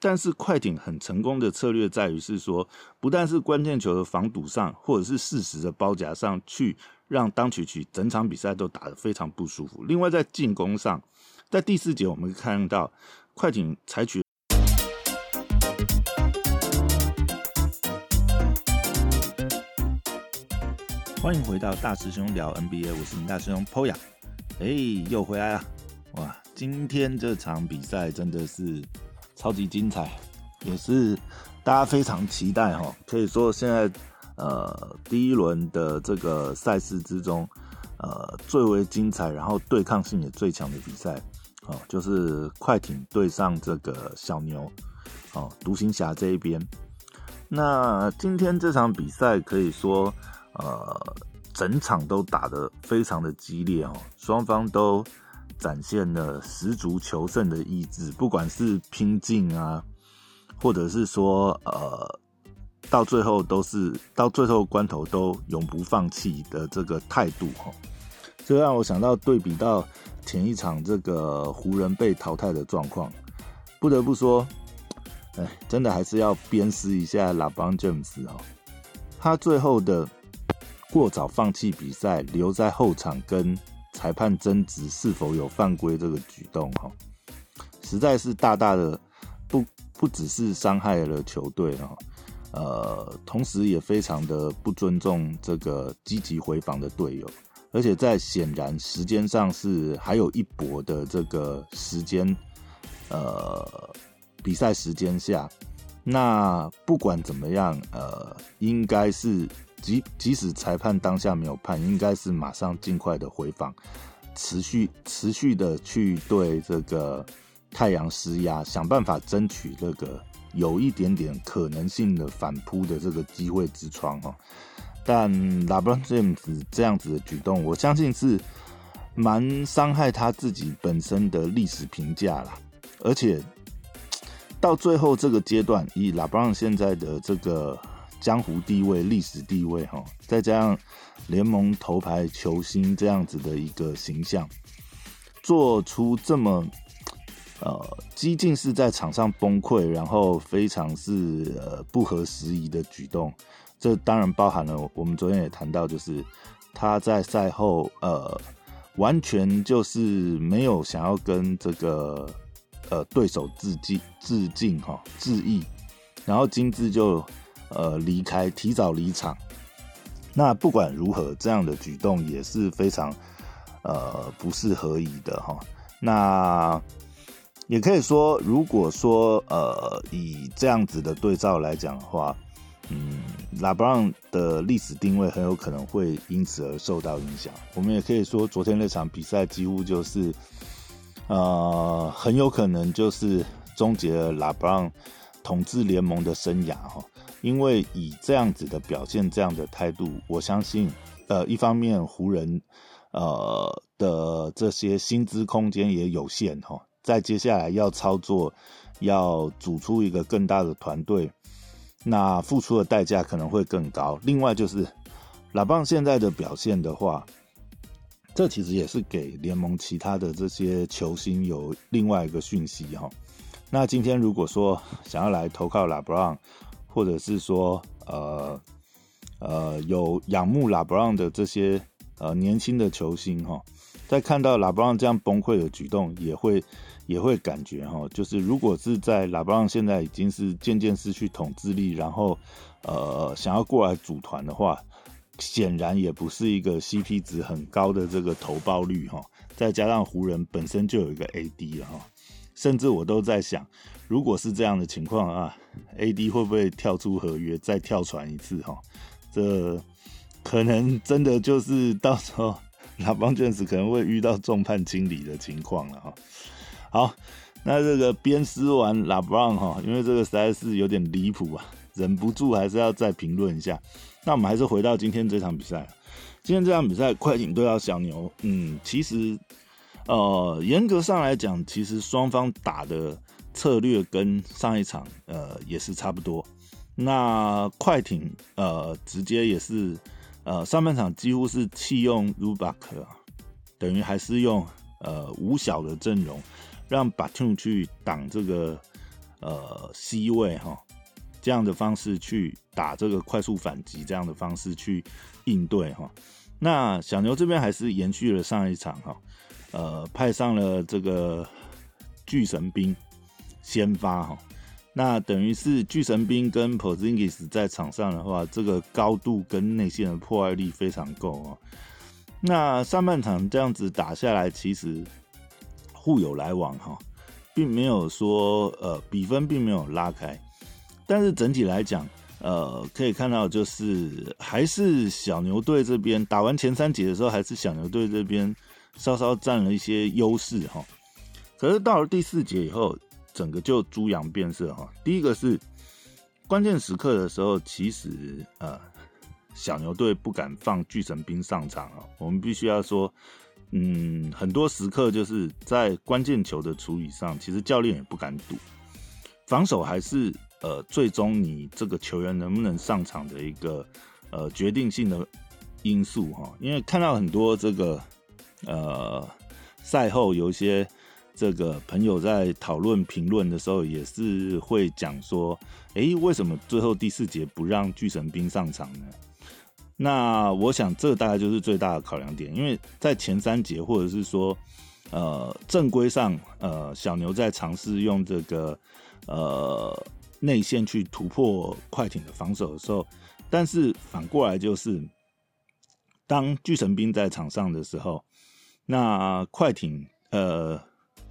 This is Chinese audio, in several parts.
但是快艇很成功的策略在于是说，不但是关键球的防堵上，或者是适时的包夹上去，让当曲曲整场比赛都打得非常不舒服。另外在进攻上，在第四节我们看到快艇采取。欢迎回到大师兄聊 NBA，我是你大师兄 Poya，哎，又回来了，哇，今天这场比赛真的是。超级精彩，也是大家非常期待哈。可以说现在呃第一轮的这个赛事之中，呃最为精彩，然后对抗性也最强的比赛，哦，就是快艇对上这个小牛，哦，独行侠这一边。那今天这场比赛可以说呃整场都打得非常的激烈哦，双方都。展现了十足求胜的意志，不管是拼劲啊，或者是说呃，到最后都是到最后关头都永不放弃的这个态度哈，这让我想到对比到前一场这个湖人被淘汰的状况，不得不说，哎，真的还是要鞭尸一下拉邦詹姆斯哦，他最后的过早放弃比赛，留在后场跟。裁判争执是否有犯规这个举动，哈，实在是大大的不不只是伤害了球队哈，呃，同时也非常的不尊重这个积极回防的队友，而且在显然时间上是还有一搏的这个时间，呃，比赛时间下，那不管怎么样，呃，应该是。即即使裁判当下没有判，应该是马上尽快的回访，持续持续的去对这个太阳施压，想办法争取这个有一点点可能性的反扑的这个机会之窗哦。但 LeBron James 这样子的举动，我相信是蛮伤害他自己本身的历史评价啦。而且到最后这个阶段，以 LeBron 现在的这个。江湖地位、历史地位，哈，再加上联盟头牌球星这样子的一个形象，做出这么呃激进是在场上崩溃，然后非常是呃不合时宜的举动。这当然包含了我们昨天也谈到，就是他在赛后呃完全就是没有想要跟这个呃对手致敬致敬哈致意，然后金智就。呃，离开，提早离场。那不管如何，这样的举动也是非常呃不是合宜的哈。那也可以说，如果说呃以这样子的对照来讲的话，嗯，拉布朗的历史定位很有可能会因此而受到影响。我们也可以说，昨天那场比赛几乎就是呃很有可能就是终结了拉布朗统治联盟的生涯哈。因为以这样子的表现，这样的态度，我相信，呃，一方面湖人，呃的这些薪资空间也有限哈，在接下来要操作，要组出一个更大的团队，那付出的代价可能会更高。另外就是老棒现在的表现的话，这其实也是给联盟其他的这些球星有另外一个讯息哈。那今天如果说想要来投靠拉布朗，或者是说，呃，呃，有仰慕拉布朗的这些呃年轻的球星哈，在看到拉布朗这样崩溃的举动，也会也会感觉哈，就是如果是在拉布朗现在已经是渐渐失去统治力，然后呃想要过来组团的话，显然也不是一个 CP 值很高的这个投报率哈，再加上湖人本身就有一个 AD 了哈。甚至我都在想，如果是这样的情况啊，AD 会不会跳出合约再跳船一次？哈，这可能真的就是到时候拉邦卷子可能会遇到众叛亲离的情况了哈。好，那这个边撕完拉布朗哈，因为这个实在是有点离谱啊，忍不住还是要再评论一下。那我们还是回到今天这场比赛，今天这场比赛快艇对到小牛，嗯，其实。呃，严格上来讲，其实双方打的策略跟上一场呃也是差不多。那快艇呃直接也是呃上半场几乎是弃用 Rubak，等于还是用呃五小的阵容，让 Batum 去挡这个呃 C 位哈这样的方式去打这个快速反击，这样的方式去应对哈。那小牛这边还是延续了上一场哈，呃，派上了这个巨神兵先发哈。那等于是巨神兵跟 Pozingis 在场上的话，这个高度跟内线的破坏力非常够啊。那上半场这样子打下来，其实互有来往哈，并没有说呃比分并没有拉开，但是整体来讲，呃可以看到就是还是小牛队这边打完前三节的时候，还是小牛队这边稍稍占了一些优势哈。可是到了第四节以后。整个就猪羊变色哈。第一个是关键时刻的时候，其实呃小牛队不敢放巨神兵上场啊。我们必须要说，嗯，很多时刻就是在关键球的处理上，其实教练也不敢赌。防守还是呃最终你这个球员能不能上场的一个呃决定性的因素哈。因为看到很多这个呃赛后有一些。这个朋友在讨论评论的时候，也是会讲说：“诶，为什么最后第四节不让巨神兵上场呢？”那我想，这大概就是最大的考量点，因为在前三节，或者是说，呃，正规上，呃，小牛在尝试用这个呃内线去突破快艇的防守的时候，但是反过来就是，当巨神兵在场上的时候，那快艇呃。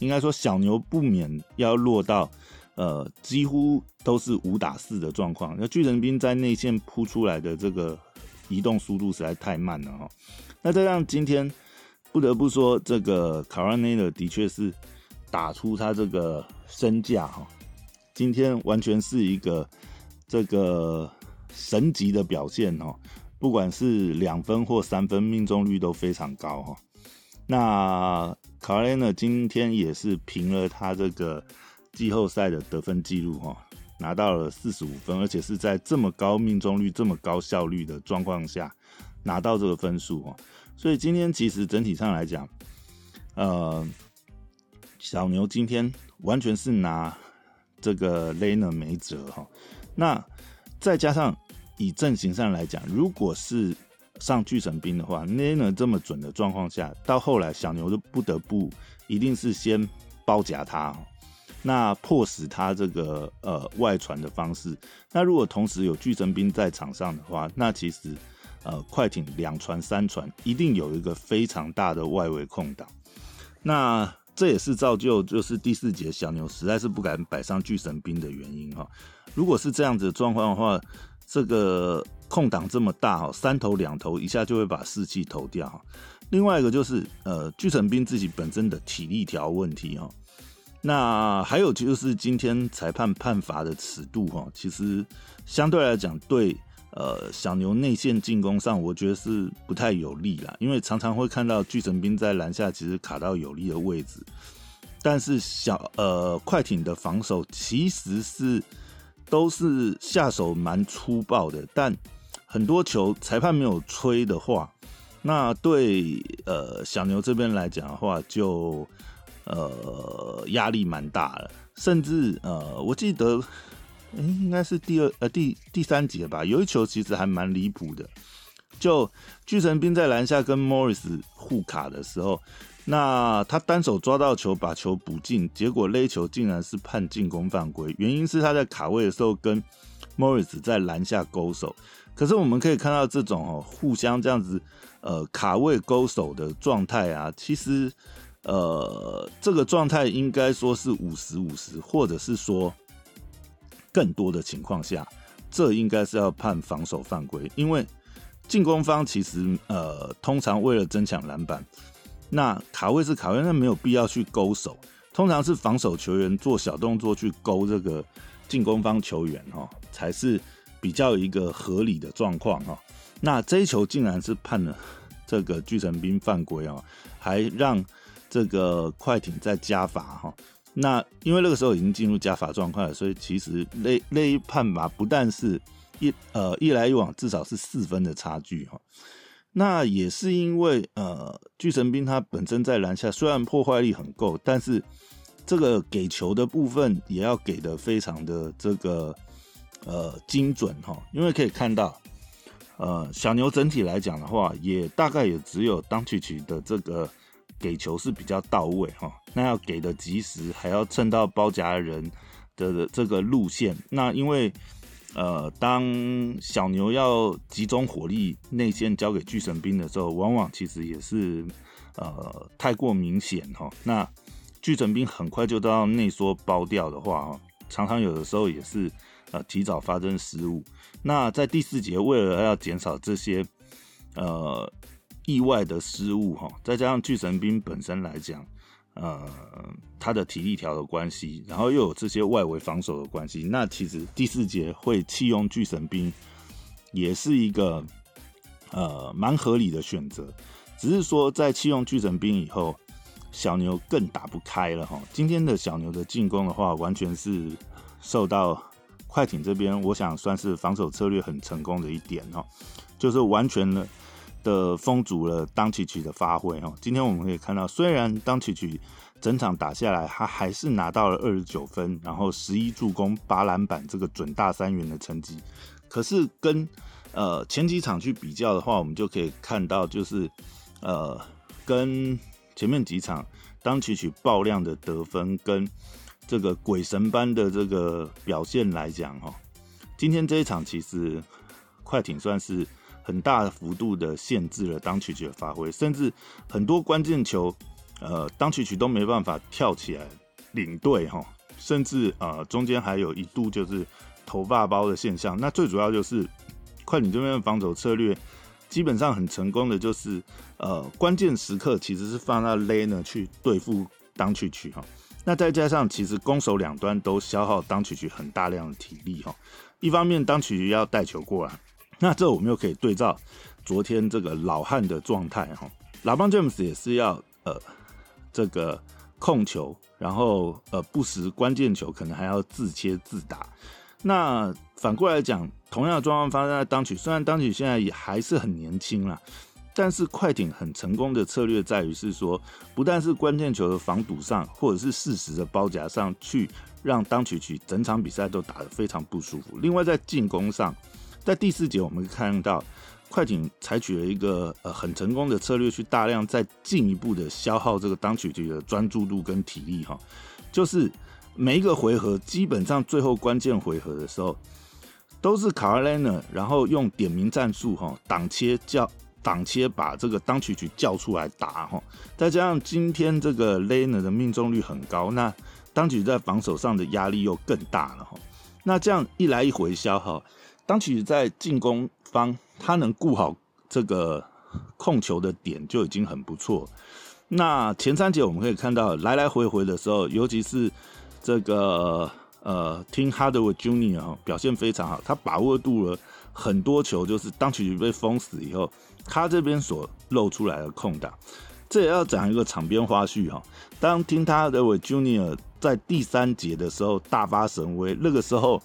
应该说，小牛不免要落到，呃，几乎都是五打四的状况。那巨人兵在内线扑出来的这个移动速度实在太慢了哈。那这样今天不得不说，这个卡拉内的的确是打出他这个身价哈。今天完全是一个这个神级的表现哈，不管是两分或三分命中率都非常高哈。那卡雷呢？今天也是平了他这个季后赛的得分记录哈，拿到了四十五分，而且是在这么高命中率、这么高效率的状况下拿到这个分数哈。所以今天其实整体上来讲，呃，小牛今天完全是拿这个雷呢没辙哈。那再加上以阵型上来讲，如果是上巨神兵的话，那呢这么准的状况下，到后来小牛就不得不一定是先包夹他，那迫使他这个呃外传的方式。那如果同时有巨神兵在场上的话，那其实呃快艇两传三传一定有一个非常大的外围空档。那这也是造就就是第四节小牛实在是不敢摆上巨神兵的原因哈。如果是这样子状况的话，这个空档这么大哈，三投两投一下就会把士气投掉哈。另外一个就是呃，巨神兵自己本身的体力条问题哈。那还有就是今天裁判判罚的尺度哈，其实相对来讲对呃小牛内线进攻上，我觉得是不太有利啦。因为常常会看到巨神兵在篮下其实卡到有利的位置，但是小呃快艇的防守其实是。都是下手蛮粗暴的，但很多球裁判没有吹的话，那对呃小牛这边来讲的话，就呃压力蛮大了。甚至呃，我记得哎，应该是第二呃第第三节吧，有一球其实还蛮离谱的，就巨神兵在篮下跟 Morris 互卡的时候。那他单手抓到球，把球补进，结果勒球竟然是判进攻犯规。原因是他在卡位的时候跟 Morris 在篮下勾手。可是我们可以看到这种哦，互相这样子呃卡位勾手的状态啊，其实呃这个状态应该说是五十五十，或者是说更多的情况下，这应该是要判防守犯规，因为进攻方其实呃通常为了争抢篮板。那卡位是卡位，那没有必要去勾手，通常是防守球员做小动作去勾这个进攻方球员哈，才是比较一个合理的状况哈。那这一球竟然是判了这个巨神兵犯规啊，还让这个快艇在加罚哈。那因为那个时候已经进入加罚状况了，所以其实那那一判罚不但是一呃一来一往，至少是四分的差距哈。那也是因为，呃，巨神兵他本身在篮下虽然破坏力很够，但是这个给球的部分也要给的非常的这个呃精准哈，因为可以看到，呃，小牛整体来讲的话，也大概也只有当曲曲的这个给球是比较到位哈，那要给的及时，还要蹭到包夹人的这个路线，那因为。呃，当小牛要集中火力内线交给巨神兵的时候，往往其实也是呃太过明显哈。那巨神兵很快就到内缩包掉的话哈，常常有的时候也是呃提早发生失误。那在第四节，为了要减少这些呃意外的失误哈，再加上巨神兵本身来讲。呃，他的体力条的关系，然后又有这些外围防守的关系，那其实第四节会弃用巨神兵，也是一个呃蛮合理的选择。只是说在弃用巨神兵以后，小牛更打不开了哈。今天的小牛的进攻的话，完全是受到快艇这边，我想算是防守策略很成功的一点哈，就是完全的。的封阻了当曲曲的发挥哦。今天我们可以看到，虽然当曲曲整场打下来，他还是拿到了二十九分，然后十一助攻、八篮板这个准大三元的成绩。可是跟呃前几场去比较的话，我们就可以看到，就是呃跟前面几场当曲曲爆量的得分跟这个鬼神般的这个表现来讲哈，今天这一场其实快艇算是。很大幅度的限制了当曲曲的发挥，甚至很多关键球，呃，当曲曲都没办法跳起来领队哈，甚至呃中间还有一度就是头发包的现象。那最主要就是快艇这边的防守策略基本上很成功的，就是呃关键时刻其实是放到 Lay 呢去对付当曲曲哈。那再加上其实攻守两端都消耗当曲曲很大量的体力哈，一方面当曲曲要带球过来。那这我们又可以对照昨天这个老汉的状态哈，老邦 James 也是要呃这个控球，然后呃不时关键球可能还要自切自打。那反过来讲，同样的状况发生在当曲，虽然当曲现在也还是很年轻啦，但是快艇很成功的策略在于是说，不但是关键球的防堵上，或者是适时的包夹上去，让当曲曲整场比赛都打得非常不舒服。另外在进攻上。在第四节，我们看到快艇采取了一个呃很成功的策略，去大量再进一步的消耗这个当曲局的专注度跟体力哈。就是每一个回合，基本上最后关键回合的时候，都是卡尔莱纳，然后用点名战术哈，挡切叫挡切把这个当曲曲叫出来打哈。再加上今天这个莱纳的命中率很高，那当曲在防守上的压力又更大了哈。那这样一来一回消耗。当其实在进攻方，他能顾好这个控球的点就已经很不错。那前三节我们可以看到来来回回的时候，尤其是这个呃，Tim Hardaway Jr. 表现非常好，他把握住了很多球，就是当曲被封死以后，他这边所露出来的空档。这也要讲一个场边花絮哈。当 Tim Hardaway Jr. 在第三节的时候大发神威，那个时候。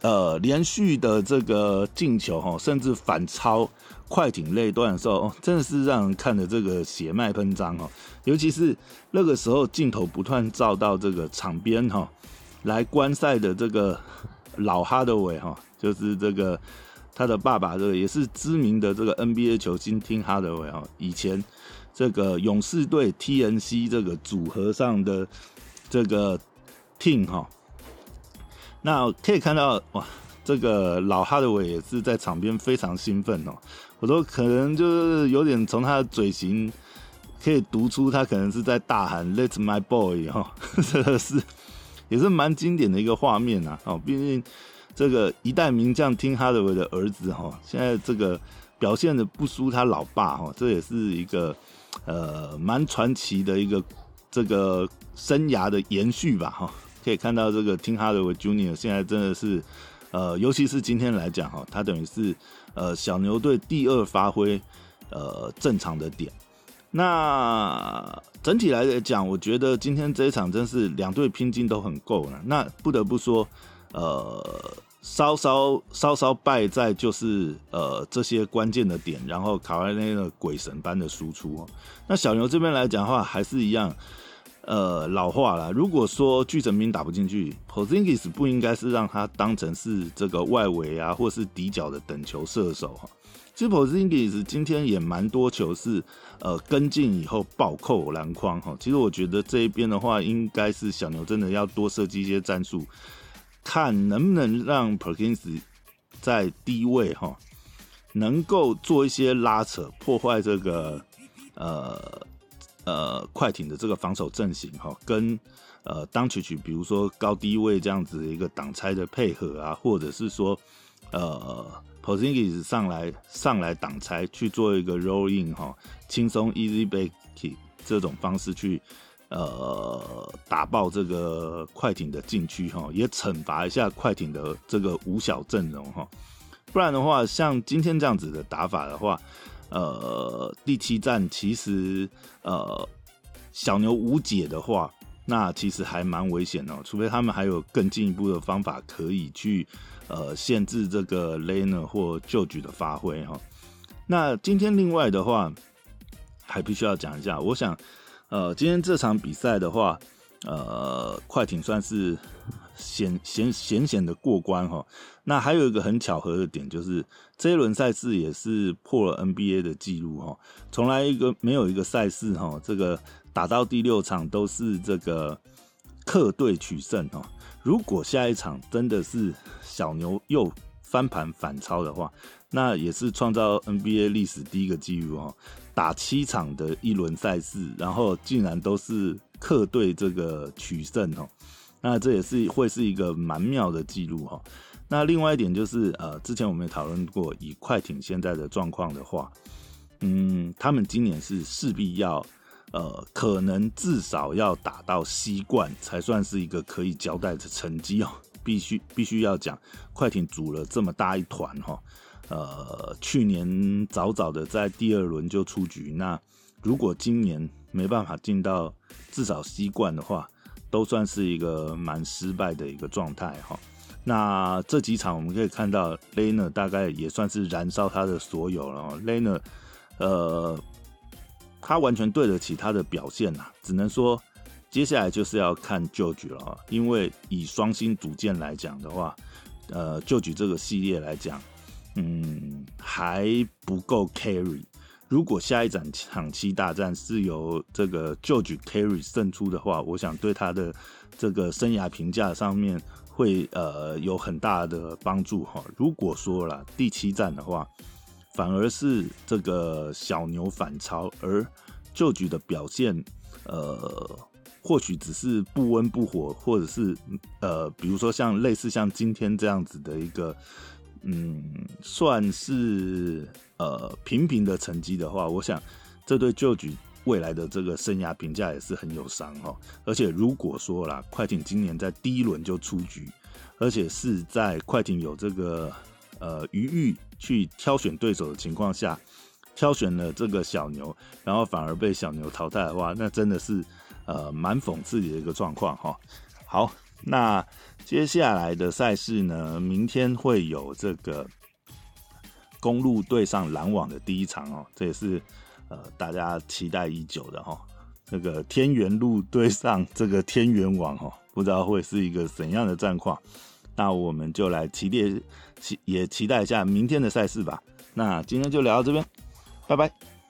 呃，连续的这个进球哈，甚至反超快艇那段的时候，真的是让人看的这个血脉喷张哦。尤其是那个时候镜头不断照到这个场边哈，来观赛的这个老哈德韦哈，就是这个他的爸爸，这个也是知名的这个 NBA 球星，听哈德韦哈，以前这个勇士队 TNC 这个组合上的这个 team 哈。那可以看到哇，这个老哈德韦也是在场边非常兴奋哦。我说可能就是有点从他的嘴型可以读出他可能是在大喊 “Let's my boy” 哈，这个是也是蛮经典的一个画面呐。哦，毕竟这个一代名将听哈德韦的儿子哈，现在这个表现的不输他老爸哈，这也是一个呃蛮传奇的一个这个生涯的延续吧哈。可以看到这个听哈德韦 Junior 现在真的是，呃，尤其是今天来讲哈，他等于是呃小牛队第二发挥呃正常的点。那整体来讲，我觉得今天这一场真是两队拼劲都很够了。那不得不说，呃，稍稍稍稍败在就是呃这些关键的点，然后卡莱内的鬼神般的输出。那小牛这边来讲的话，还是一样。呃老化了。如果说巨神兵打不进去，Posingis 不应该是让他当成是这个外围啊，或是底角的等球射手哈。其实 Posingis 今天也蛮多球是呃跟进以后暴扣篮筐哈。其实我觉得这一边的话，应该是小牛真的要多设计一些战术，看能不能让 Perkins 在低位哈。能够做一些拉扯，破坏这个呃呃快艇的这个防守阵型哈，跟呃当曲曲，比如说高低位这样子的一个挡拆的配合啊，或者是说呃 Posingis 上来上来挡拆去做一个 roll in 哈，轻松 easy back 这种方式去呃打爆这个快艇的禁区哈，也惩罚一下快艇的这个五小阵容哈。不然的话，像今天这样子的打法的话，呃，第七站其实呃小牛无解的话，那其实还蛮危险的。除非他们还有更进一步的方法可以去呃限制这个 l a n e r 或旧局的发挥哈。那今天另外的话，还必须要讲一下，我想呃今天这场比赛的话，呃快艇算是。险险险险的过关哈，那还有一个很巧合的点，就是这一轮赛事也是破了 NBA 的记录哈，从来一个没有一个赛事哈，这个打到第六场都是这个客队取胜哈。如果下一场真的是小牛又翻盘反超的话，那也是创造 NBA 历史第一个记录哦，打七场的一轮赛事，然后竟然都是客队这个取胜哦。那这也是会是一个蛮妙的记录哈。那另外一点就是，呃，之前我们也讨论过，以快艇现在的状况的话，嗯，他们今年是势必要，呃，可能至少要打到西冠才算是一个可以交代的成绩哦。必须必须要讲，快艇组了这么大一团哈，呃，去年早早的在第二轮就出局，那如果今年没办法进到至少西冠的话，都算是一个蛮失败的一个状态哈。那这几场我们可以看到雷 r 大概也算是燃烧他的所有了。雷 r 呃，他完全对得起他的表现呐。只能说接下来就是要看旧局了。因为以双星组件来讲的话，呃，旧局这个系列来讲，嗯，还不够 carry。如果下一场场期大战是由这个旧局 carry 胜出的话，我想对他的这个生涯评价上面会呃有很大的帮助哈。如果说了第七战的话，反而是这个小牛反超，而旧局的表现呃或许只是不温不火，或者是呃比如说像类似像今天这样子的一个嗯算是。呃，平平的成绩的话，我想这对旧局未来的这个生涯评价也是很有伤哈。而且如果说啦，快艇今年在第一轮就出局，而且是在快艇有这个呃余裕去挑选对手的情况下，挑选了这个小牛，然后反而被小牛淘汰的话，那真的是呃蛮讽刺的一个状况哈。好，那接下来的赛事呢，明天会有这个。公路对上篮网的第一场哦，这也是呃大家期待已久的哈。这个天元路对上这个天元网哦，不知道会是一个怎样的战况。那我们就来期待期也期待一下明天的赛事吧。那今天就聊到这边，拜拜。